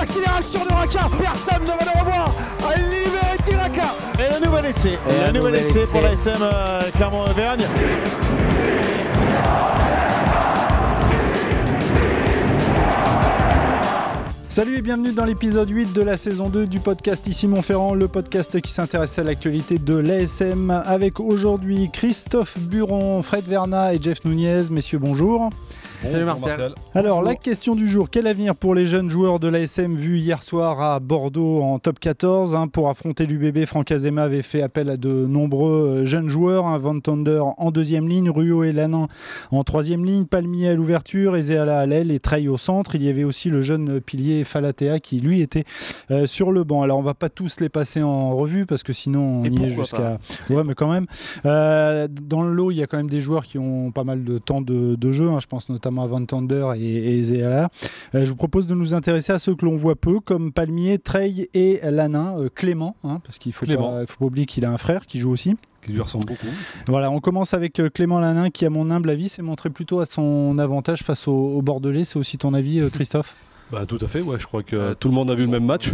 l'accélération de Raka. Personne ne va le revoir. Libéré Tiraka. Et le nouvel essai. Et le nouvel essai pour la SM euh, Clermont-Auvergne. Salut et bienvenue dans l'épisode 8 de la saison 2 du podcast Ici Montferrand, le podcast qui s'intéresse à l'actualité de l'ASM avec aujourd'hui Christophe Buron, Fred Verna et Jeff Nunez. Messieurs, bonjour. Salut Marcel. Alors, la question du jour, quel avenir pour les jeunes joueurs de l'ASM vus hier soir à Bordeaux en top 14 hein, Pour affronter l'UBB, Franck Azema avait fait appel à de nombreux euh, jeunes joueurs. Hein, Van Thunder en deuxième ligne, Ruo et Lanin en troisième ligne, Palmier à l'ouverture, Ezéala à l'aile et Trey au centre. Il y avait aussi le jeune pilier Falatea qui, lui, était euh, sur le banc. Alors, on va pas tous les passer en revue parce que sinon, on Et y est jusqu'à. Ouais, mais quand même. Euh, dans le lot, il y a quand même des joueurs qui ont pas mal de temps de, de jeu. hein. Je pense notamment à Van Thunder et. Euh, je vous propose de nous intéresser à ceux que l'on voit peu, comme Palmier, Trey et Lanin, euh, Clément, hein, parce qu'il faut pas, faut pas oublier qu'il a un frère qui joue aussi. qui lui ressemble beaucoup. Voilà, on commence avec euh, Clément Lanin, qui, à mon humble avis, s'est montré plutôt à son avantage face au, au Bordelais. C'est aussi ton avis, Christophe? Bah, tout à fait, ouais, je crois que Euh, tout le monde a vu le même match.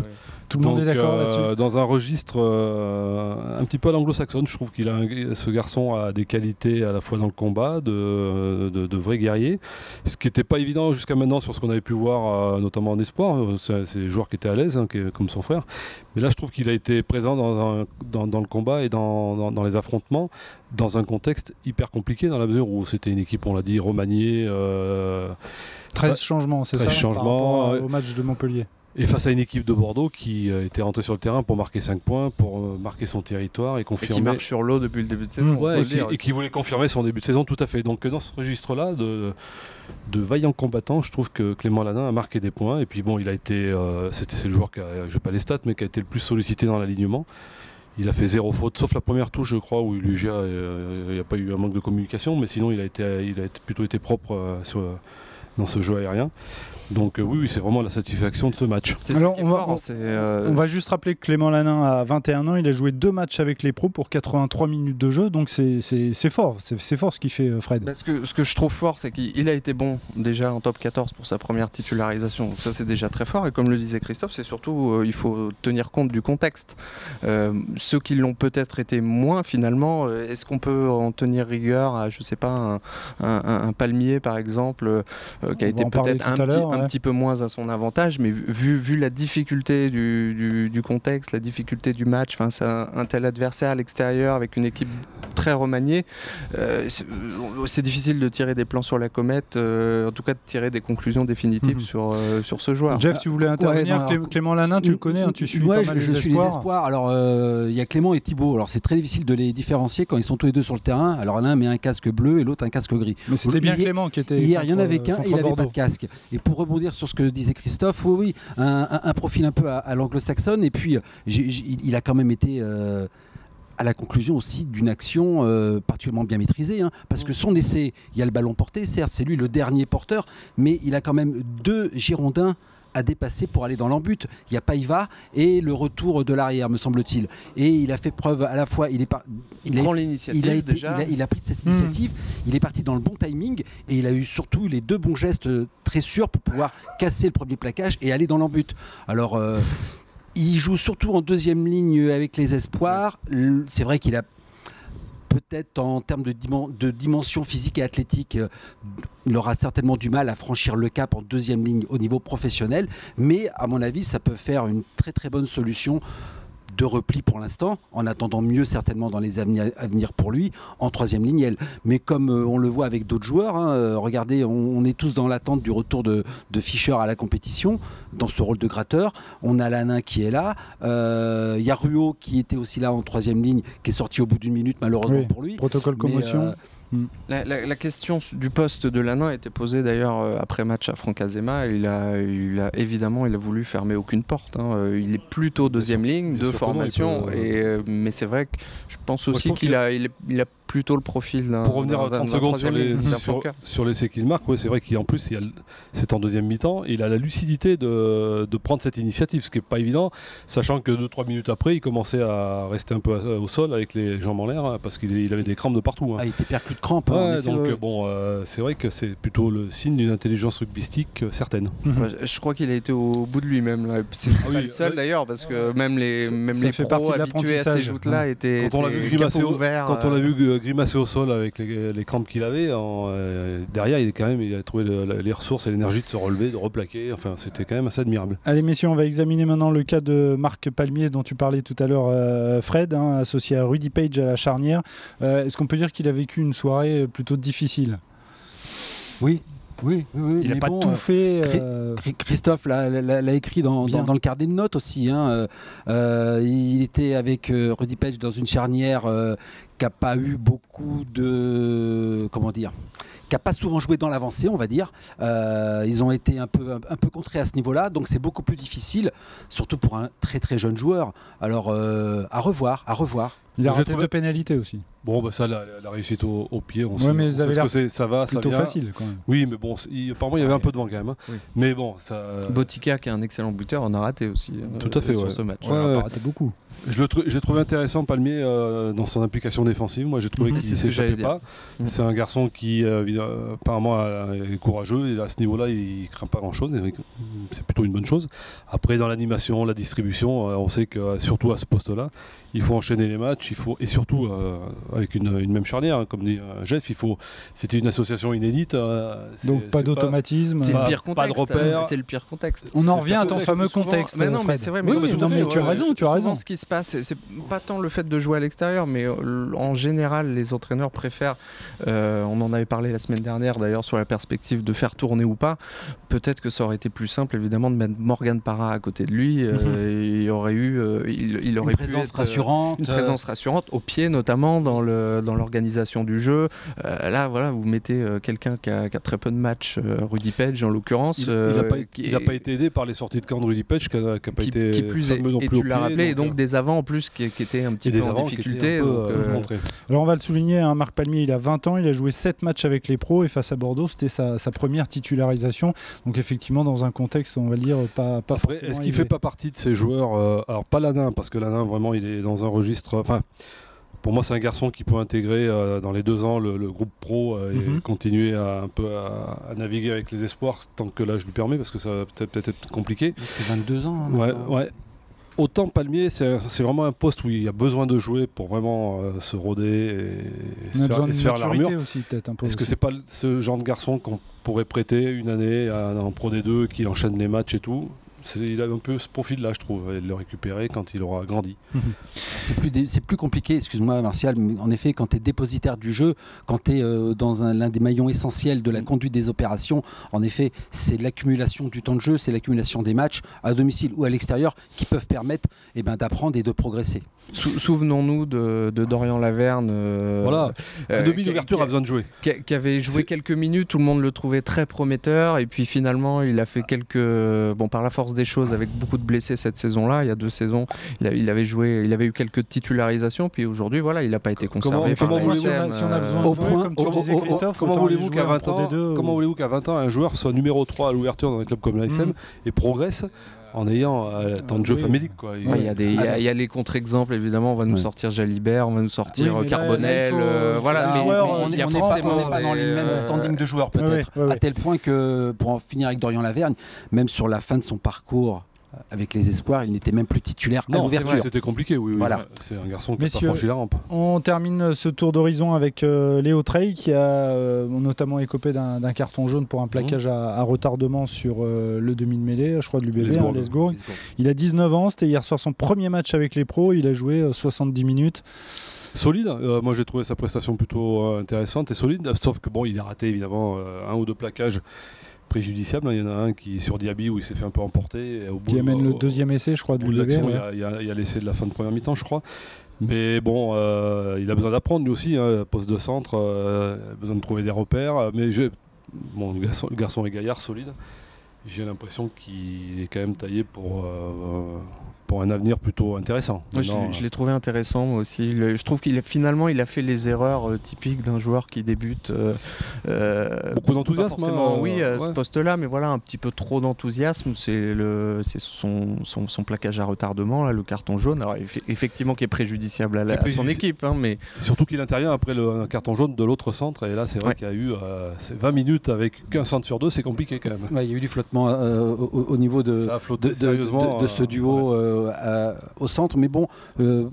Tout le monde est d'accord euh, là-dessus Dans un registre euh, un petit peu à l'anglo-saxonne, je trouve qu'il a un- ce garçon a des qualités à la fois dans le combat, de, de, de vrai guerrier, ce qui n'était pas évident jusqu'à maintenant sur ce qu'on avait pu voir, notamment en espoir. C'est c'est des joueurs qui étaient à l'aise, hein, qui- comme son frère. Mais là, je trouve qu'il a été présent dans, un- dans, dans le combat et dans- dans les affrontements, dans un contexte hyper compliqué, dans la mesure où c'était une équipe, on l'a dit, remaniée. euh, 13 changements, c'est ça 13 par changements, à- ouais. au match de Montpellier. Et face à une équipe de Bordeaux qui euh, était rentrée sur le terrain pour marquer 5 points, pour euh, marquer son territoire et Et confirmer. qui marche sur l'eau depuis le début de saison. Mmh. Ouais, et, qui, et voulait confirmer son début de saison, tout à fait. Donc euh, dans ce registre-là, de, de vaillants combattants, je trouve que Clément Lanin a marqué des points. Et puis bon, il a été, euh, c'était c'est le joueur qui a, je n'ai pas les stats, mais qui a été le plus sollicité dans l'alignement. Il a fait zéro faute, sauf la première touche, je crois, où euh, il n'y a pas eu un manque de communication, mais sinon il a, été, il a été- plutôt été propre euh, sur- dans ce jeu aérien. Donc euh, oui, oui, c'est vraiment la satisfaction de ce match. C'est ça Alors, qui est on va- fort, on- c'est, euh, On va juste rappeler que Clément Lanin a 21 ans, il a joué deux matchs avec les pros pour 83 minutes de jeu, donc c'est- fort, c'est fort ce qu'il fait euh, Fred. bah, ce, que, ce que je trouve fort, c'est qu'il il a été bon déjà en top 14 pour sa première titularisation. Donc ça, c'est déjà très fort. Et comme le disait Christophe, c'est surtout, euh, il faut tenir compte du contexte. Euh, ceux qui l'ont peut-être été moins, finalement, est-ce qu'on peut en tenir rigueur à, je sais pas, un, un- un- un palmier, par exemple, euh, qui a été peut-être un, petit, un peu moins à son avantage, mais vu, vu la difficulté du, du- du contexte, la difficulté du match, enfin, c'est un, un tel adversaire à l'extérieur avec une équipe très remaniée, euh, c'est c'est difficile de tirer des plans sur la comète, euh, en tout cas de tirer des conclusions définitives Mhm. sur, euh, sur ce joueur. Jeff, tu voulais intervenir non, Clé- alors- Clément Lanin, tu le connais, hein, tu suis Ouais, pas mal je, je les suis espoirs. les espoirs. Alors, euh, il y a Clément et Thibaut. Alors, c'est très difficile de les différencier quand ils sont tous les deux sur le terrain. Alors, l'un met un casque bleu et l'autre un casque gris. Mais c'était bien Hier- Clément qui était. Hier, il n'y en avait qu'un et n'avait pas de casque. Et pour rebondir sur ce que disait Christophe, oui, oui, un, un- un profil un peu à, à l'anglo-saxonne. Et puis, il a quand même été. euh, à la conclusion aussi d'une action euh, particulièrement bien maîtrisée, hein, parce que son essai, il y a le ballon porté, certes, c'est lui le dernier porteur, mais il a quand même deux Girondins à dépasser pour aller dans l'embut. Il y a Païva et le retour de l'arrière, me semble-t-il. Et il a fait preuve à la fois, il est pas, il prend l'initiative il a, été- déjà. il, a, il a pris cette Hmm. initiative, il est parti dans le bon timing et il a eu surtout les deux bons gestes euh, très sûrs pour pouvoir casser le premier plaquage et aller dans l'embut. Alors, euh, il joue surtout en deuxième ligne avec les espoirs. C'est vrai qu'il a peut-être en termes de, dimen- de dimension physique et athlétique, euh, il aura certainement du mal à franchir le cap en deuxième ligne au niveau professionnel, mais à mon avis, ça peut faire une très très bonne solution de repli pour l'instant, en attendant mieux certainement dans les années à venir pour lui, en troisième ligne. elle. Mais comme euh, on le voit avec d'autres joueurs, hein, euh, regardez, on, on est tous dans l'attente du retour de, de Fischer à la compétition, dans ce rôle de gratteur. On a Lanin qui est là, euh, il y a Ruot qui était aussi là en troisième ligne, qui est sorti au bout d'une minute malheureusement Oui, pour lui. Protocole Mais, euh, La, la- la question du poste de Lanin a été posée d'ailleurs euh, après match à Franck Azema. Il a, il a évidemment, il a voulu fermer aucune porte. hein. Euh, Il est plutôt deuxième ligne de formation, peut, euh, et, mais c'est vrai que je pense aussi qu'il qu'il a, il est- il a plutôt le profil. Pour revenir à 30 secondes sur les, sur, sur l'essai qu'il marque, ouais, c'est vrai qu'en plus, c'est en deuxième mi-temps, il a la lucidité de, de, prendre cette initiative, ce qui n'est pas évident, sachant que 2-3 minutes après, il commençait à rester un peu au sol avec les jambes en l'air, hein, parce qu'il avait des crampes de partout. Hein. Ah, il était percus de crampes. Hein, donc bon, euh, c'est vrai que c'est plutôt le signe d'une intelligence rugbystique euh, certaine. je crois qu'il a été au bout de lui-même. C'est ah pas le seul d'ailleurs, parce que même les, même les pros habitués à ces joutes-là étaient, quand on l'a vu grimacer au, Quand on l'a vu grimacer au sol avec les, crampes qu'il avait, euh, derrière, il, est quand même, il a trouvé les ressources et l'énergie de se relever, de replaquer. Enfin, c'était quand même assez admirable. Allez, messieurs, on va examiner maintenant le cas de Marc Palmier dont tu parlais tout à l'heure, Fred, hein, associé à Rudy Page à la charnière. Est-ce qu'on peut dire qu'il a vécu une soirée plutôt difficile? Oui, oui, oui, il n'a pas tout fait. Euh, Christophe l'a écrit dans, le carnet de notes aussi. Hein, euh, euh, il était avec Rudy Page dans une charnière qui n'a pas eu beaucoup de. Comment dire qui n'a pas souvent joué dans l'avancée, on va dire. ils ont été un peu, un, peu contrés à ce niveau-là, donc c'est beaucoup plus difficile, surtout pour un très très jeune joueur. Alors, à revoir, à revoir. Il a raté deux pénalités aussi. Bon, bah ça, la, la réussite au, pied, on sait, mais on que ça va, plutôt ça facile quand même. Oui, mais bon, apparemment il y avait un peu de vent quand même. Hein. Mais bon, ça. Botica, qui est un excellent buteur, en a raté aussi. Euh, Tout à fait, sur ce match. Ouais, ouais, a raté beaucoup. J'ai trouvé intéressant Palmier euh, dans son implication défensive. Moi, j'ai trouvé mhm. qu'il ne s'échappait pas. Mhm. C'est un garçon qui, euh, apparemment, est courageux. Et à ce niveau-là, il ne craint pas grand-chose. C'est plutôt une bonne chose. Après, dans l'animation, la distribution, on sait que, surtout à ce poste-là, il faut enchaîner les matchs, il faut et surtout euh, avec une, même charnière, hein, comme dit euh, Jeff, il faut. C'était une association inédite. Euh, Donc pas d'automatisme, c'est le pire contexte. Pas de repères. C'est le pire contexte. On en revient à ton fameux contexte. Mais non, mais c'est vrai. Mais, tu as raison, tu as raison. Ce qui se passe, c'est pas tant le fait de jouer à l'extérieur, mais en général, les entraîneurs préfèrent. on en avait parlé la semaine dernière, d'ailleurs, sur la perspective de faire tourner ou pas. Peut-être que ça aurait été plus simple, évidemment, de mettre Morgan Parra à côté de lui. Mhm. il aurait eu, il, aurait pu être une euh, présence rassurante, au pied notamment, dans l'organisation dans du jeu. Euh, là, voilà, vous mettez euh, quelqu'un qui a, très peu de matchs, Rudy Page en l'occurrence. Il n'a pas, été aidé par les sorties de camp de Rudy Page, qui n'a pas été qui plus est, et tu l'as rappelé, et donc des avants en plus qui, étaient un petit peu en difficulté. Alors on va le souligner, hein, Marc Palmier, il a 20 ans, il a joué 7 matchs avec les pros et face à Bordeaux, c'était sa, première titularisation. Donc effectivement, dans un contexte, on va le dire, pas, pas Est-ce qu'il fait pas partie de ces joueurs Alors pas l'Anin, parce que l'Anin, vraiment, il est dans un registre. Enfin, pour moi, c'est un garçon qui peut intégrer euh, dans les deux ans le, groupe pro euh, et mhm. continuer à, un peu à, naviguer avec les espoirs tant que l'âge lui permet, parce que ça va peut-être être compliqué. C'est 22 ans. Hein, ouais, ouais. Autant Palmier, c'est vraiment un poste où il y a besoin de jouer pour vraiment euh, se roder et, se faire, l'armure. Est-ce que c'est pas ce genre de garçon qu'on pourrait prêter une année à, en Pro D2 qui enchaîne les matchs et tout? Il a un peu ce profil-là, je trouve, et de le récupérer quand il aura grandi. c'est plus, plus compliqué, excuse-moi Martial, mais en effet, quand tu es dépositaire du jeu, quand tu es euh, dans l'un des maillons essentiels de la mm. conduite des opérations, en effet, c'est l'accumulation du temps de jeu, c'est l'accumulation des matchs à domicile ou à l'extérieur qui peuvent permettre eh ben, d'apprendre et de progresser. Souvenons-nous de, Dorian Laverne. Euh, voilà, euh, demi d'ouverture a besoin de jouer. Qui, avait joué quelques minutes, tout le monde le trouvait très prometteur, et puis finalement, il a fait quelques. Bon, par la force des choses avec beaucoup de blessés cette saison-là. Il y a deux saisons, il, avait joué, il avait eu quelques titularisations, puis aujourd'hui, voilà, il n'a pas été conservé. Comment, voulez-vous qu'à 20 ans, comment voulez-vous qu'à 20 ans un joueur soit numéro 3 à l'ouverture dans un club comme l'ASM mm. et progresse en ayant euh, tant de jeux familiques. Il y, a les contre-exemples, évidemment. On va nous sortir Jalibert, on va nous sortir Carbonel. Euh, voilà, mais, on n'est pas, dans les mêmes standings de joueurs, peut-être. à tel point que, pour en finir avec Dorian Lavergne, même sur la fin de son parcours avec les espoirs, il n'était même plus titulaire à l'ouverture. C'était compliqué, oui. Voilà. C'est un garçon qui a franchi la rampe. On termine ce tour d'horizon avec euh, Léo Trey qui a euh, notamment écopé d'un carton jaune pour un plaquage à, retardement sur euh, le demi de mêlée, je crois de l'UBB. Hein, il a 19 ans, c'était hier soir son premier match avec les pros, il a joué 70 minutes. Solide, moi j'ai trouvé sa prestation plutôt intéressante et solide, sauf que bon, il a raté évidemment un ou deux plaquages préjudiciable. Hein. Il y en a un qui est sur Diaby où il s'est fait un peu emporter. Au qui amène le deuxième essai, je crois, du l'action. Il, y a l'essai de la fin de première mi-temps, je crois. Mais bon, euh, il a besoin d'apprendre lui aussi, hein, poste de centre, euh, besoin de trouver des repères. Mais bon, le, garçon, le garçon est gaillard, solide. J'ai l'impression qu'il est quand même taillé pour, euh, pour un avenir plutôt intéressant. Moi, je, l'ai- je l'ai trouvé intéressant moi aussi. Le- je trouve qu'il a, finalement il a fait les erreurs euh, typiques d'un joueur qui débute. euh, euh, Beaucoup d'enthousiasme, hein, oui, à ce poste-là, mais voilà, un petit peu trop d'enthousiasme. C'est le, c'est son, son, son plaquage à retardement, là, le carton jaune. Alors eff- effectivement, qui est préjudiciable à, la- son équipe, hein, mais Surtout qu'il intervient après le un carton jaune de l'autre centre. Et là, c'est vrai Ouais. qu'il y a eu euh, c'est 20 minutes avec qu'un centre sur deux, c'est compliqué quand même. Ouais, il y a eu du flottement euh, au, au- au niveau de, Ça a flotté de, de- sérieusement. de- de ce duo euh, à- au centre. Mais bon, euh,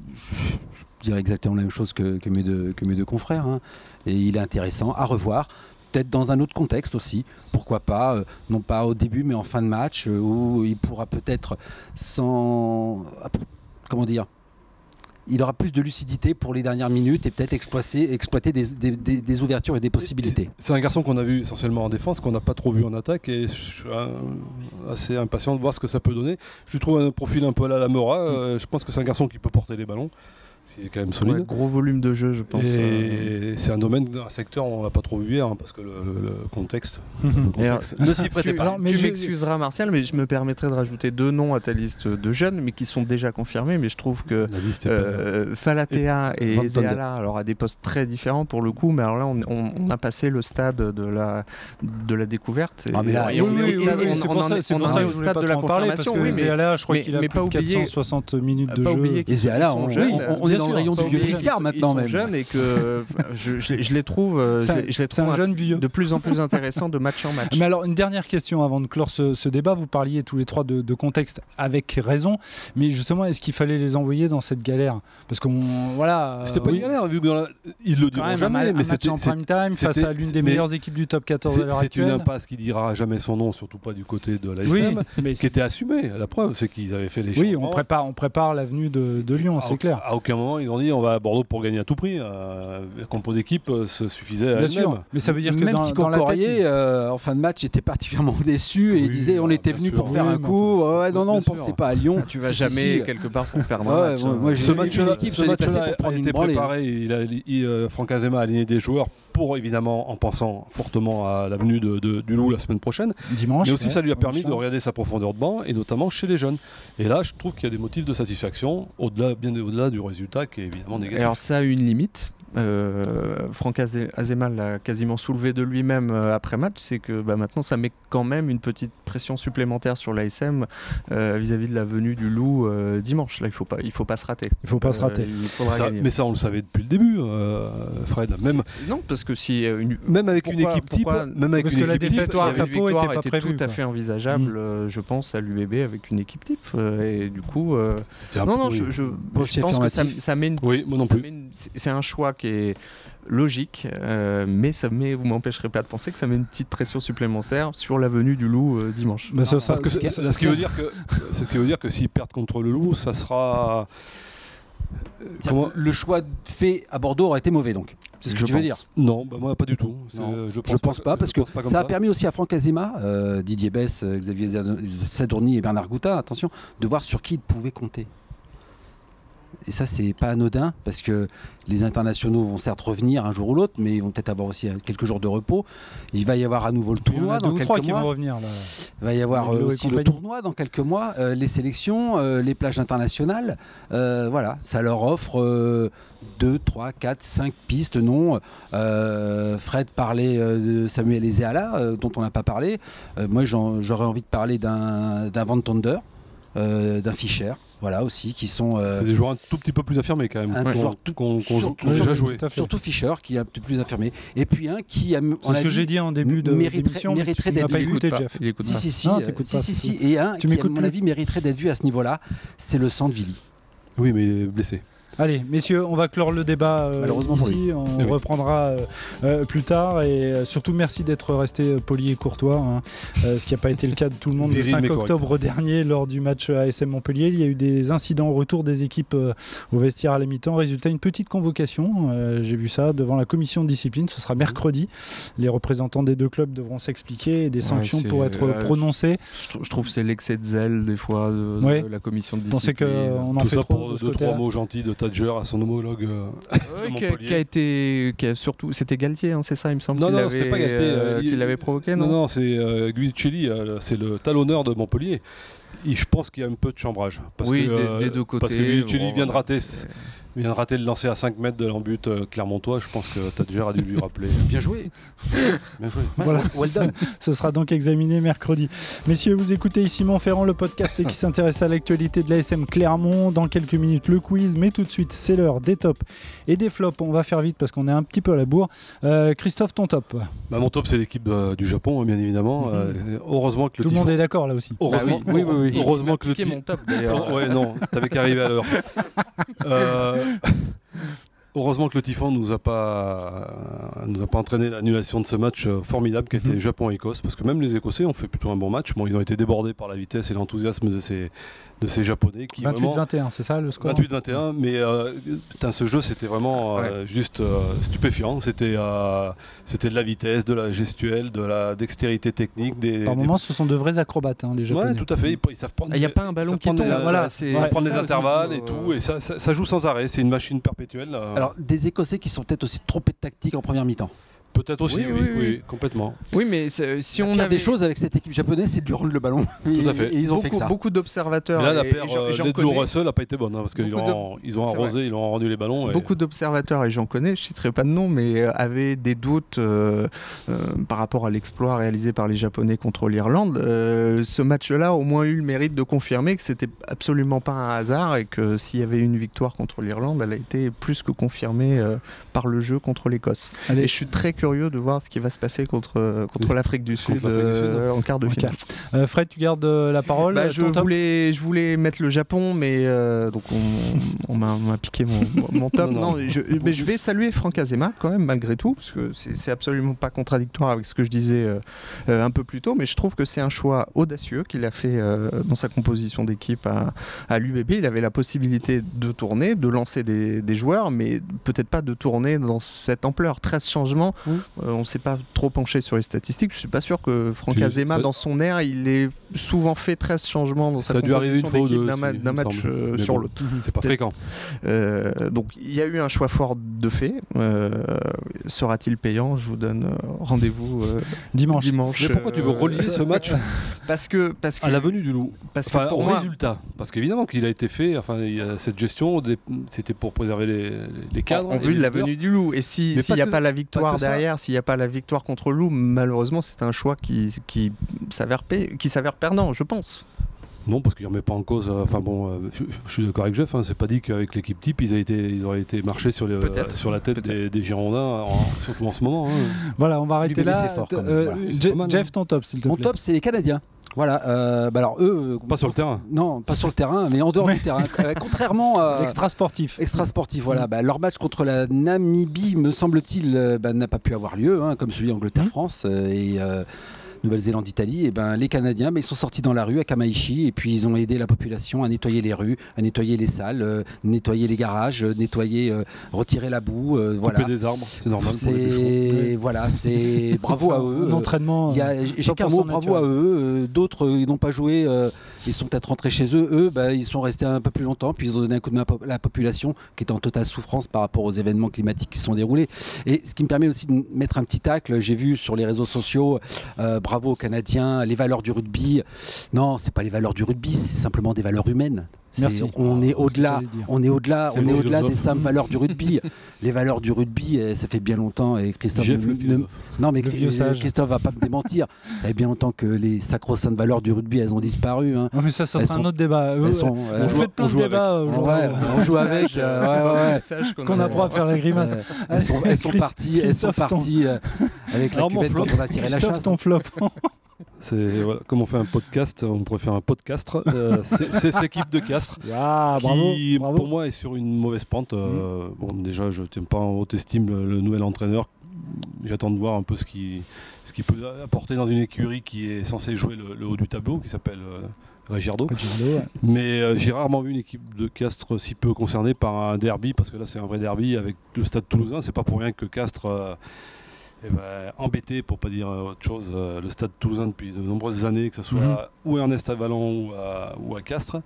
je dirais exactement la même chose que, mes, deux, que mes deux confrères. hein. Et il est intéressant à revoir. Peut-être dans un autre contexte aussi, pourquoi pas, euh, non pas au début mais en fin de match, euh, où il pourra peut-être sans. Comment dire il aura plus de lucidité pour les dernières minutes et peut-être exploiter, exploiter des, des- des- des ouvertures et des possibilités. C'est un garçon qu'on a vu essentiellement en défense, qu'on n'a pas trop vu en attaque, et je suis euh, assez impatient de voir ce que ça peut donner. Je lui trouve un profil un peu à la Lamora. euh, je pense que c'est un garçon qui peut porter les ballons. Il est quand même solide. ouais, gros volume de jeu, je pense. euh. Et c'est un domaine, un secteur où on l'a pas trop vu hier, hein, parce que le, contexte, le Et alors, contexte ne s'y prêtait Tu, pas. Alors, mais tu je- m'excuseras Martial, mais je me permettrai de rajouter deux noms à ta liste de jeunes, mais qui sont déjà confirmés. Mais je trouve que Euh, Falatea et Van Ezeala, alors à des postes très différents pour le coup, mais alors là on, on- on a passé le stade de la, de la découverte. Ah, mais là, Et on oui, est au oui, stade- oui, on- c'est est- c'est au stade de la confirmation, oui, mais Zéala, je crois qu'il a plus pas de oublier- 460 minutes de jeu. Et on est dans le sûr, rayon pas du vieux briscard maintenant ils sont même. jeunes et que enfin, je, je les- je les trouve, euh, un- je les jeune vieux. de plus en plus intéressants de match en match. Mais alors, une dernière question avant de clore ce, ce débat. Vous parliez tous les trois de, de contexte avec raison, mais justement, est-ce qu'il fallait les envoyer dans cette galère? Parce qu'on. Voilà. C'était euh, pas oui, une galère, vu que dans la- ils le diront jamais, un mais match c'était en prime time face c'était- à l'une des meilleures équipes du top 14 à c'est- l'heure c'est une actuelle. impasse qui dira jamais son nom, surtout pas du côté de la Oui, SM, mais qui était assumée. La preuve, c'est qu'ils avaient fait les oui, changements. on prépare, on prépare l'avenue de, de Lyon, c'est clair. À aucun moment, ils ont dit on va à Bordeaux pour gagner à tout prix. Euh, la compo d'équipe euh, se suffisait à Bien sûr, mais ça veut dire que Même dans, si dans la tête, Concorier, il- euh, en fin de match, était particulièrement déçu et il disait on bah, était venu pour faire Oui, un coup. enfin, ouais, non, non, on pensait pas à Lyon. Tu vas jamais si. quelque part pour faire un Ouais, match. moi- hein. moi, Ce vu match-là une été branlée. préparé. Il a, il- euh, Franck Azema a aligné des joueurs pour évidemment en pensant fortement à l'avenue de, de- du Loup la semaine prochaine. dimanche. Mais aussi, ouais, ça lui a permis de regarder sa profondeur de banc et notamment chez les jeunes. Et là, je trouve qu'il y a des motifs de satisfaction, au-delà, bien au-delà du résultat alors ça a une limite. Euh, Franck Aze- Azema l'a quasiment soulevé de lui-même euh, après match, c'est que bah, maintenant ça met quand même une petite pression supplémentaire sur l'ASM euh, vis-à-vis de la venue du loup euh, dimanche. Là, il faut pas, il faut pas se rater. Il faut pas se rater. Ça- mais ça, on le savait depuis le début, euh, Fred. Même, non, parce que si une, même avec une équipe type, pourquoi- même avec Parce une que la équipe type, défaite victoire, à Sapo victoire était pas était prévue, tout à quoi. fait envisageable, Mm. euh, je pense, à l'UBB avec une équipe type. euh, et du coup, euh, c'était un non, peu- non, je, pense que ça, ça met une Oui, moi non plus. c'est un choix qui est logique, euh, mais ça met, vous m'empêcherez pas de penser que ça met une petite pression supplémentaire sur la venue du loup euh, dimanche. Bah, ça que ce qui- ce, ce qui veut dire que, ce qui veut dire que s'ils perdent contre le Loup, ça sera. Comment Le choix fait à Bordeaux aurait été mauvais donc. C'est ce que Je tu veux pense. dire Non, bah moi pas du tout. Non, je Je pense, pense pas, parce que pas ça a permis aussi à Franck Azema, euh, Didier Bess, euh, Xavier Sadourny et Bernard Gouta, attention, de voir sur qui ils pouvaient compter. Et ça, c'est pas anodin, parce que les internationaux vont certes revenir un jour ou l'autre, mais ils vont peut-être avoir aussi euh, quelques jours de repos. Il va y avoir à nouveau le en tournoi dans quelques qui vont mois. revenir. Là. Il va y avoir euh, aussi le tournoi dans quelques mois, euh, les sélections, euh, les plages internationales. Euh, voilà, ça leur offre 2, 3, 4, 5 pistes. Non, Euh, Fred parlait euh, de Samuel Ezeala, euh, dont on n'a pas parlé. Euh, moi, j'aurais envie de parler d'un Van Tonder, euh, d'un Fischer. Voilà aussi, qui sont euh, C'est des joueurs un tout petit peu plus affirmés quand même. Un joueur tout- qu'on qu'on surtout- déjà joué. surtout Fischer, qui est un peu plus affirmé. Et puis un qui a. on C'est ce a que dit- j'ai dit en début de mériterait- d'être pas vu. écouté. Jeff. Si, si, si, Non, euh, t'écoutes si, pas, si, c'est si. Et un Tu qui, à mon plus avis, mériterait d'être vu à ce niveau-là, c'est le Villy. Oui, mais blessé. Allez, messieurs, on va clore le débat euh, Malheureusement pour ici. On oui. reprendra euh, euh, plus tard. Et euh, surtout, merci d'être resté poli et courtois, hein, euh, ce qui n'a pas été le cas de tout le monde le Viril, 5 mais correct. octobre dernier lors du match ASM Montpellier. Il y a eu des incidents au retour des équipes euh, au vestiaire à la mi-temps. Résultat, une petite convocation. euh, J'ai vu ça devant la commission de discipline. Ce sera mercredi. Les représentants des deux clubs devront s'expliquer et des Ouais, sanctions c'est- pour être euh, prononcées. Je, trou- je trouve que c'est l'excès de zèle des fois de, de Ouais. la commission de Vous pensez discipline. qu'on en Tout fait ça trop pour de deux, trois mots gentils de À son homologue. euh, Ouais, de qui, a, Montpellier. qui a été, qui a surtout, c'était Galtier, hein, c'est ça, il me semble. Non, non, c'était pas Galtier, euh, euh, il- l'avait provoqué, Non, non, non, c'est euh, Guicelli, c'est le talonneur de Montpellier. je pense qu'il y a un peu de chambrage. Parce oui, que, des, deux côtés. Parce que vient de rater vient de rater le lancer à 5 mètres de l'embut euh, Clermontois. Je pense que tu as déjà dû lui rappeler. Bien joué. Bien joué. Voilà. Ce sera donc examiné mercredi. Messieurs, vous écoutez ici Montferrand, le podcast qui s'intéresse à l'actualité de l'ASM Clermont. Dans quelques minutes, le quiz. Mais tout de suite, c'est l'heure des tops et des flops. On va faire vite parce qu'on est un petit peu à la bourre. Euh, Christophe, ton top bah, Mon top, c'est l'équipe euh, du Japon, hein, bien évidemment. Mhm. heureusement que le Tout le monde est d'accord là aussi. Heureusement, bah oui, oui, oui, Heureusement que le mon top d'ailleurs. ouais, non, t'avais qu'à arriver à l'heure. Heureusement que le Typhon nous a pas nous a pas entraîné l'annulation de ce match euh, formidable qui était mhm. Japon-Écosse parce que même les Écossais ont fait plutôt un bon match. Bon, ils ont été débordés par la vitesse et l'enthousiasme de ces de ces Japonais qui 28-21, c'est ça le score 28-21, mais euh, ce jeu c'était vraiment euh, juste euh, stupéfiant. C'était c'était de la vitesse, de la gestuelle, de la dextérité technique. Des, Par moments, ce sont de vrais acrobates, hein, les Japonais. Ouais, tout à fait. Ils, savent prendre. Il n'y a pas un ballon qui tombe. voilà, ils savent prendre des intervalles et tout, et ça, ça, joue sans arrêt. C'est une machine perpétuelle. Alors des Écossais qui sont peut-être aussi trompés de tactique en première mi-temps. Peut-être aussi, oui, oui, complètement. Oui, mais si on a des choses avec cette équipe japonaise, c'est de lui rendre le ballon. Tout à fait. Et ils ont beaucoup, fait ça. Beaucoup d'observateurs. Là, la paire euh, Russell n'a pas été bonne hein, parce qu'ils ont, ils ont arrosé, ils ont rendu les ballons. Beaucoup d'observateurs, et j'en connais, je ne citerai pas de nom, mais euh, avaient des doutes euh, par rapport à l'exploit réalisé par les Japonais contre l'Irlande. ce match-là a au moins eu le mérite de confirmer que c'était absolument pas un hasard et que s'il y avait une victoire contre l'Irlande, elle a été plus que confirmée par le jeu contre l'Écosse. Et je suis très curieux de voir ce qui va se passer contre, contre l'Afrique du, Sud, euh, en quart de finale. Euh, Fred, tu gardes euh, la parole bah, je, voulais, je voulais mettre le Japon, mais donc on, m'a piqué mon, top. non, je, mais je vais saluer Franck Azema quand même, malgré tout, parce que c'est absolument pas contradictoire avec ce que je disais un peu plus tôt, mais je trouve que c'est un choix audacieux qu'il a fait dans sa composition d'équipe à, à l'UBB. Il avait la possibilité de tourner, de lancer des, des joueurs, mais peut-être pas de tourner dans cette ampleur. 13 changements, on ne s'est pas trop penché sur les statistiques. Je suis pas sûr que Franck Azema, dans son air, il ait souvent fait 13 13 dans sa composition d'équipe d'un match euh, sur l'autre. C'est pas fréquent. Euh, donc il y a eu un choix fort de fait. Euh, sera-t-il payant? Je vous donne rendez-vous dimanche. dimanche. Mais pourquoi tu veux relier ce match Parce que parce que à la venue du loup. Parce que pour au résultat. Parce qu'évidemment qu'il a été fait. Enfin, il y a cette gestion, c'était pour préserver les, les cadres. En vue de la venue du loup. Et s'il n'y a pas la victoire derrière, s'il n'y a pas la victoire contre Loup, malheureusement, c'est un choix qui, qui s'avère perdant, je pense. Non, parce qu'il ne remet pas en cause. Euh, enfin bon, euh, je, suis d'accord avec Jeff. Hein, c'est pas dit qu'avec l'équipe type, ils, été, ils auraient été marchés sur, les, sur la tête des, Girondins, surtout en ce moment. Hein. Voilà, on va arrêter là. Fort, euh, Jeff, ton top, s'il te plaît. Mon top, c'est les Canadiens. Voilà. Euh, bah alors eux. Pas sur le terrain. Non, pas sur le terrain, mais en dehors du terrain. Euh, contrairement à. Extra sportif. Extra sportif. Voilà. Bah, leur match contre la Namibie, me semble-t-il, euh, bah, n'a pas pu avoir lieu, hein, comme celui Angleterre-France. et Nouvelle-Zélande, Italie, et ben les Canadiens, ben, ils sont sortis dans la rue à Kamaishi et puis ils ont aidé la population à nettoyer les rues, à nettoyer les salles, euh, nettoyer les garages, euh, nettoyer, euh, retirer la boue, voilà. Couper des arbres, c'est normal. C'est voilà, c'est bravo à eux. Un entraînement. J'ai qu'un mot, bravo à eux. D'autres n'ont pas joué, ils sont peut-être rentrés chez eux. Eux, ben, ils sont restés un peu plus longtemps, puis ils ont donné un coup de main à la population qui était en totale souffrance par rapport aux événements climatiques qui se sont déroulés. Et ce qui me permet aussi de mettre un petit tacle, j'ai vu sur les réseaux sociaux bravo aux Canadiens, les valeurs du rugby. Non, c'est pas les valeurs du rugby, c'est simplement des valeurs humaines. Merci. on, est au-delà, on est au-delà, on est au-delà des simples valeurs du rugby. les valeurs du rugby, eh, ça fait bien longtemps et Christophe non mais Christophe va pas me démentir. Ça fait bien longtemps que les sacro-saintes valeurs du rugby, elles ont disparu. Hein. mais ça, ça sera un autre débat. on, joue, plein de débats. on joue avec. Qu'on apprend à faire les grimaces. Elles sont parties, elles sont parties avec la cuvette quand on a tiré la chasse. ton flop. C'est comme on fait un podcast, on pourrait faire un podcast. Euh, c'est cette équipe de Castres ah, qui, pour moi, est sur une mauvaise pente. Euh, mm. bon, déjà, je ne tiens pas en haute estime le, nouvel entraîneur. J'attends de voir un peu ce qu'il ce qui peut apporter dans une écurie qui est censée jouer le, haut du tableau, qui s'appelle euh, Mais euh, j'ai rarement vu une équipe de Castres si peu concernée par un derby, parce que là c'est un vrai derby avec le stade toulousain. C'est pas pour rien que Castres eh ben, embêté, pour pas dire autre chose, euh, le stade toulousain depuis de nombreuses années, que ce soit mhm. ou à Ernest Avalon ou à, ou à Castres.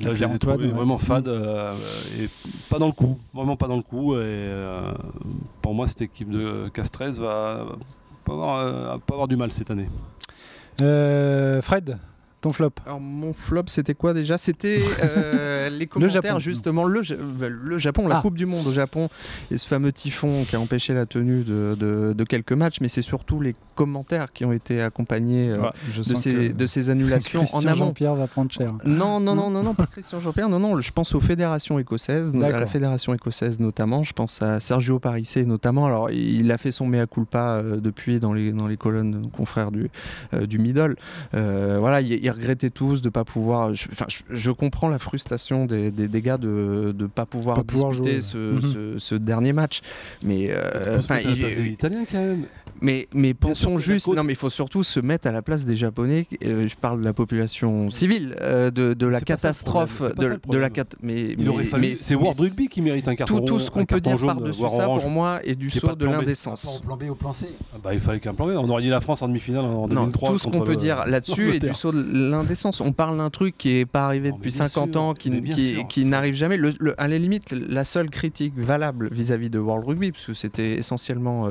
Là, je les ai trouvés vraiment fades euh, et pas dans le coup, vraiment pas dans le coup. Et euh, pour moi, cette équipe de Castres va pas avoir, pas avoir du mal cette année. Fred? Ton flop. Alors mon flop c'était quoi déjà? C'était euh, les commentaires Japon. justement le, euh, le Japon, la Ah. Coupe du Monde au Japon et ce fameux typhon qui a empêché la tenue de, de- de quelques matchs, mais c'est surtout les commentaires qui ont été accompagnés euh, je de, ces, de ces annulations en Christian amont. Jean-Pierre va prendre cher. Non, non, non, non, non, pas Christian Jean-Pierre, non, non, je pense aux fédérations écossaises, à la fédération écossaise notamment, je pense à Sergio Parissé notamment, alors il a fait son mea culpa euh, depuis dans les, dans les colonnes confrères du, du middle, voilà, ils regrettaient tous de pas pouvoir, je, enfin, je, je comprends la frustration des, des, des gars de ne pas pouvoir Pas pouvoir jouer, ce, ouais. ce- ce dernier match, mais euh, il- place des Italiens quand même. mais, mais pensons juste, non mais il faut surtout se mettre à la place des Japonais. euh, je parle de la population civile, euh, de, de la catastrophe, de, de la cat. Mais, mais- C'est World Rugby qui mérite un carton Tout, tout ce qu'on peut dire par-dessus ça, orange. pour moi, est du saut de l'indécence. Plan B au plan C. Ah Bah, il fallait qu'un plan B. On aurait dit la France en demi-finale en Non, 2003. tout ce qu'on peut dire là-dessus est du saut de l'indécence. On parle d'un truc qui est pas arrivé Non, depuis bien 50 sûr, ans, qui, mais bien qui, sûr. qui n'arrive jamais. Le, le- à la limite, la seule critique valable vis-à-vis de World Rugby, parce que c'était essentiellement euh,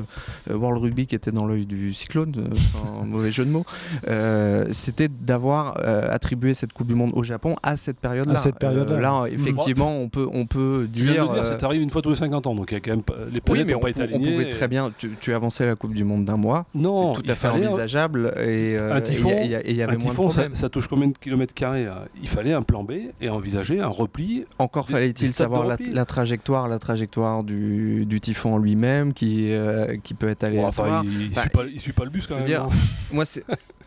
euh, World Rugby qui était dans l'œil du cyclone, euh, sans mauvais jeu de mots, euh, c'était d'avoir euh, attribué cette Coupe du Monde au Japon à cette période-là. À cette période-là. Euh, là, effectivement, on peut, on peut de dire. dire, euh, ça t'arrive une fois tous les 50 ans, donc il y a quand même pas- les oui, mais n'ont on, pas été on pouvait très bien. Tu, tu avançais la Coupe du Monde d'un mois. Non, c'est tout à fait envisageable. Et euh, Un et typhon, il y y, et y avait un moins de typhon, problèmes. ça touche combien de kilomètres carrés là Il fallait un plan B et envisager un repli. Encore fallait-il savoir la, trajectoire, la trajectoire du, du typhon lui-même, qui, euh, qui peut être Bon, aléatoire. enfin, il, Bah, suit pas, il suit pas le bus quand même. dire, moi,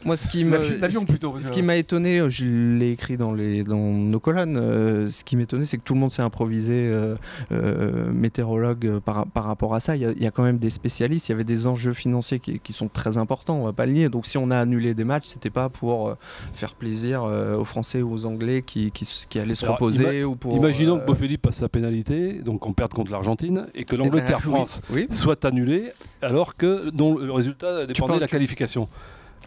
moi, ce qui me, L'avion ce- qui m'a étonné, euh, je l'ai écrit dans, les, dans nos colonnes, euh, ce qui m'étonnait, c'est que tout le monde s'est improvisé euh, euh, météorologue par, par rapport à ça. Il y, a, il y a quand même des spécialistes, il y avait des enjeux financiers qui, qui sont très importants, on va pas le nier. Donc si on a annulé des matchs, c'était pas pour faire plaisir euh, aux Français ou aux Anglais qui, qui, s- qui allaient se Alors, reposer. ou pour, Imaginons euh, que Beaufélip passe sa pénalité, donc qu'on perde contre l'Argentine, et que l'Angleterre-France Eh ben, oui, oui. soit annulée, alors que dont le résultat dépendait parles- de la qualification.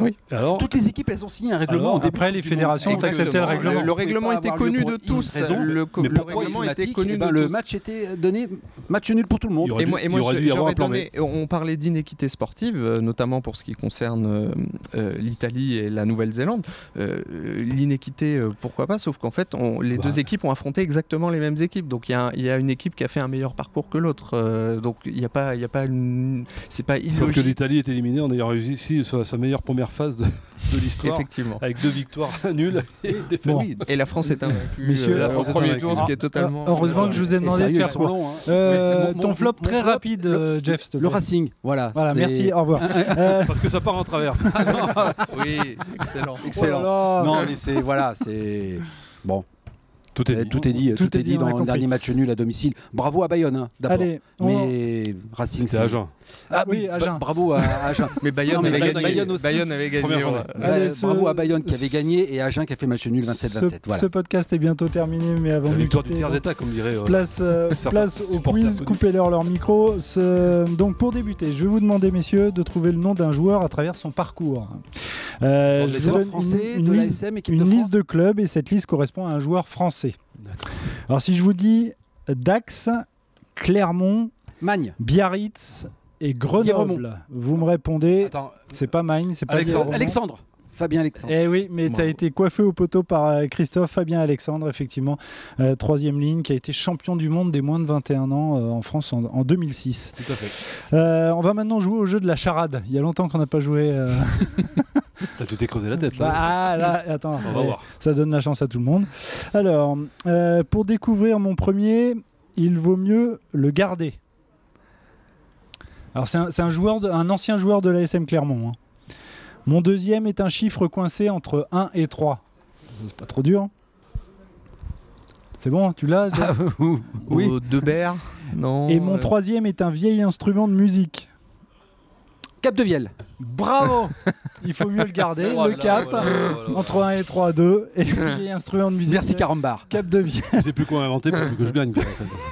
Oui. Alors, Toutes les équipes, elles ont signé un règlement Alors, début après, les fédérations ont accepté le règlement. Le, le règlement était connu de tous. Le, co- Mais le pourquoi règlement était connu eh ben, de le tous. match était donné, match nul pour tout le monde. Il y aurait Et moi, et moi, je- j'aurais donné. On parlait d'inéquité sportive, euh, notamment pour ce qui concerne euh, euh, l'Italie et la Nouvelle-Zélande. Euh, L'inéquité, pourquoi pas Sauf qu'en fait, on- les Bah. deux équipes ont affronté exactement les mêmes équipes. Donc il y, a y une équipe qui a fait un meilleur parcours que l'autre. Euh, donc il n'y a pas, il a pas une. C'est pas Sauf que illogique. l'Italie est éliminée en ayant réussi sa meilleure première phase de, de l'histoire, Effectivement. avec deux victoires nulles et des Bon. Et la France est invaincue Messieurs, euh, la au premier tour, ce qui est Ah, totalement. heureusement que je vous ai demandé de faire court. hein. Euh, ton flop très flop, rapide, le- euh, Jeff. Le. Racing, voilà. Voilà, merci, au revoir. Euh, Parce que ça part en travers. Oui, excellent. Excellent. oh là. Non, mais c'est voilà, c'est bon. Tout est dit. Tout est dit, Tout tout, est est dit, dans le dernier match nul à domicile. Bravo à Bayonne, hein, d'abord. Allez, on- Mais Racing, C'était c'est- Agen. Ah Oui, oui, Agen. bravo à Agen. Mais Bayonne Non, mais avait Bayonne- gagné. Bayonne aussi. Bayonne avait gagné. Allez, ce- Bravo à Bayonne qui avait gagné et Agen qui a fait match nul 27-27. ce, Voilà. ce podcast est bientôt terminé, mais avant C'est la victoire du tiers état, comme dirait. euh, Place, euh, place au quiz, coupez-leur leur micro. Ce- Donc pour débuter, je vais vous demander, messieurs, de trouver le nom d'un joueur à travers son parcours. Euh, je vous donne français une, de liste, l'ASM, équipe une de liste France. de clubs et cette liste correspond à un joueur français. Alors si je vous dis Dax, Clermont, Magne. Biarritz et Grenoble, vous me répondez, Attends, c'est pas Magne, c'est pas Alexandre. Alexandre. Fabien Alexandre. Eh oui, mais tu as été coiffé au poteau par euh, Christophe Fabien Alexandre, effectivement, euh, troisième ligne, qui a été champion du monde des moins de 21 ans euh, en France en, en 2006. tout à fait. Euh, on va maintenant jouer au jeu de la charade. Il y a longtemps qu'on n'a pas joué. euh, T'as tout creusé la tête bah, là. ah, là, attends, On va voir. ça donne la chance à tout le monde. Alors, euh, pour découvrir mon premier, il vaut mieux le garder. Alors, c'est un, c'est un joueur, de- un ancien joueur de l'ASM Clermont. hein. Mon deuxième est un chiffre coincé entre 1 et 3. C'est pas trop dur. C'est bon, tu l'as Jeff? Oui. Ou Debert Non. Et mon euh, troisième est un vieil instrument de musique. Cap de Vielle. Bravo Il faut mieux le garder, le cap, entre 1 et 3, 2, et vieil instrument de musique. Merci Carambar. Cap de vie. Je sais plus quoi inventer pour que je gagne.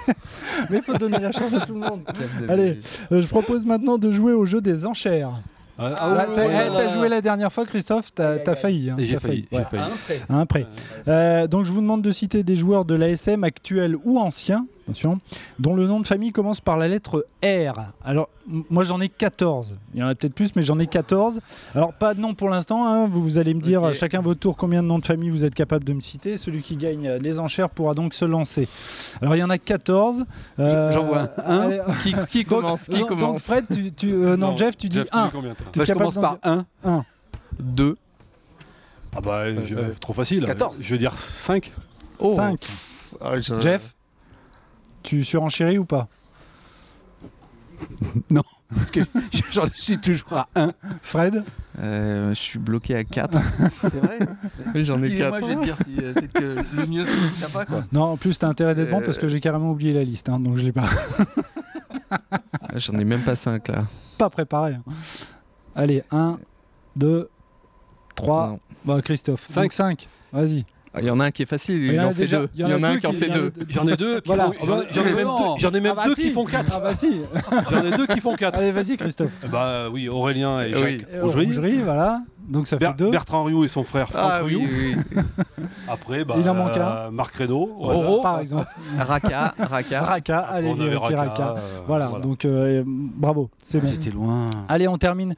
Mais il faut donner la chance à tout le monde. Allez. Euh, je propose maintenant de jouer au jeu des enchères. Ah, Ah, oh t'as eh, joué la dernière fois, Christophe, t'as failli. hein, J'ai failli. ouais. j'ai failli. Un prêt. Euh, donc je vous demande de citer des joueurs de l'ASM actuels ou anciens attention, dont le nom de famille commence par la lettre R. Alors, moi j'en ai 14. Il y en a peut-être plus, mais j'en ai 14. Alors, pas de nom pour l'instant. hein. Vous, vous allez me dire, chacun votre tour, combien de noms de famille vous êtes capable de me citer. Celui qui gagne euh, les enchères pourra donc se lancer. Alors, il y en a 14. Euh, J'en vois un. allez, Qui, qui donc- commence Qui donc- donc, commence? Fred, tu, tu- euh, non, Jeff, tu dis Jeff, 1. dis combien, toi? T'es Moi, je commence par dire- 1. 2. Ah bah, je- euh, trop facile. 14. Je vais dire 5. Oh. 5. Ah, je- Jeff, tu surenchéris ou pas Parce que j'en suis toujours à 1. Fred Euh, je suis bloqué à 4. C'est vrai Oui, J'en ai Dis-moi, 4. je vais te dire si euh, peut-être que le mieux, c'est t'as pas quoi. Non, en plus, t'as intérêt d'être bon Euh. parce que j'ai carrément oublié la liste, hein, donc je l'ai pas, J'en ai même pas 5 là. pas préparé. hein. Allez, 1, 2, 3. Non. Bah, Christophe. Cinq. 5. Vas-y. Ah, Il y en a un qui est facile, Il en fait déjà- deux. il y en a un qui en qui- fait deux. J'en ai deux qui Voilà. font- j'en ai- j'en ai même non. deux- j'en ai même Ah bah deux si. qui font 4. Ah bah si. J'en ai deux qui font 4. Allez, vas-y, Christophe. Bah oui, Aurélien et. Jacques Rougerie. Rougerie, voilà. Donc ça fait 2. Bertrand Rioux et son frère Franck Ah oui, Rioux. oui, oui. Après, bah, Il en manque euh, Marc Reynaud. voilà. Roro, par exemple. Raka, Raka. Raka, Après, allez, les Raka, Raka. euh, Voilà, donc euh, bravo, c'est bon. J'étais loin. Allez, on termine.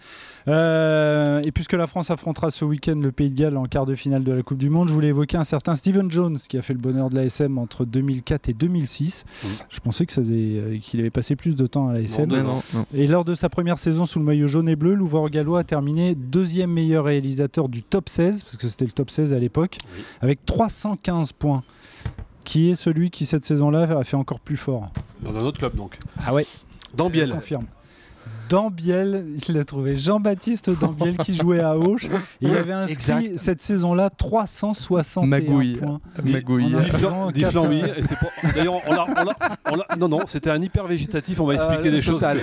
Euh, et puisque la France affrontera ce week-end le Pays de Galles en quart de finale de la Coupe du Monde, je voulais évoquer un certain Steven Jones qui a fait le bonheur de l'ASM entre 2004 et 2006. Mhm. Je pensais que ça faisait- qu'il avait passé plus de temps à l'ASM. Deux. Et lors de sa première saison sous le maillot jaune et bleu, l'ouvreur gallois a terminé deuxième meilleur réalisateur du top 16, parce que c'était le top 16 à l'époque, Oui. avec 315 points. Qui est celui qui, cette saison-là, a fait encore plus fort Dans un autre club, donc. Ah ouais, Dans je Biel. confirme. Dambiel, il l'a trouvé. Jean-Baptiste Dambiel qui jouait à Auch. Et il avait inscrit Exact. cette saison-là 361 Magouille. points. Magouille. D'ailleurs, non, non, c'était un hyper végétatif. On m'a expliqué Euh, des choses. total.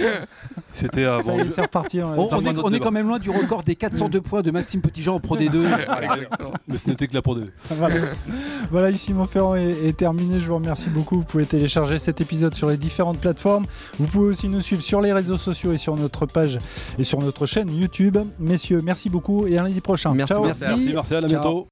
C'était reparti. hein. On, est, on quand même loin du record des 402 points de Maxime Petitjean en Pro D2. Mais ce n'était que la Pro 2. Voilà. voilà, ici Montferrand est, est terminé. Je vous remercie beaucoup. Vous pouvez télécharger cet épisode sur les différentes plateformes. Vous pouvez aussi nous suivre sur les réseaux sociaux et sur notre page et sur notre chaîne YouTube. Messieurs, merci beaucoup et à lundi prochain. Merci Ciao. Merci, Martial, à bientôt.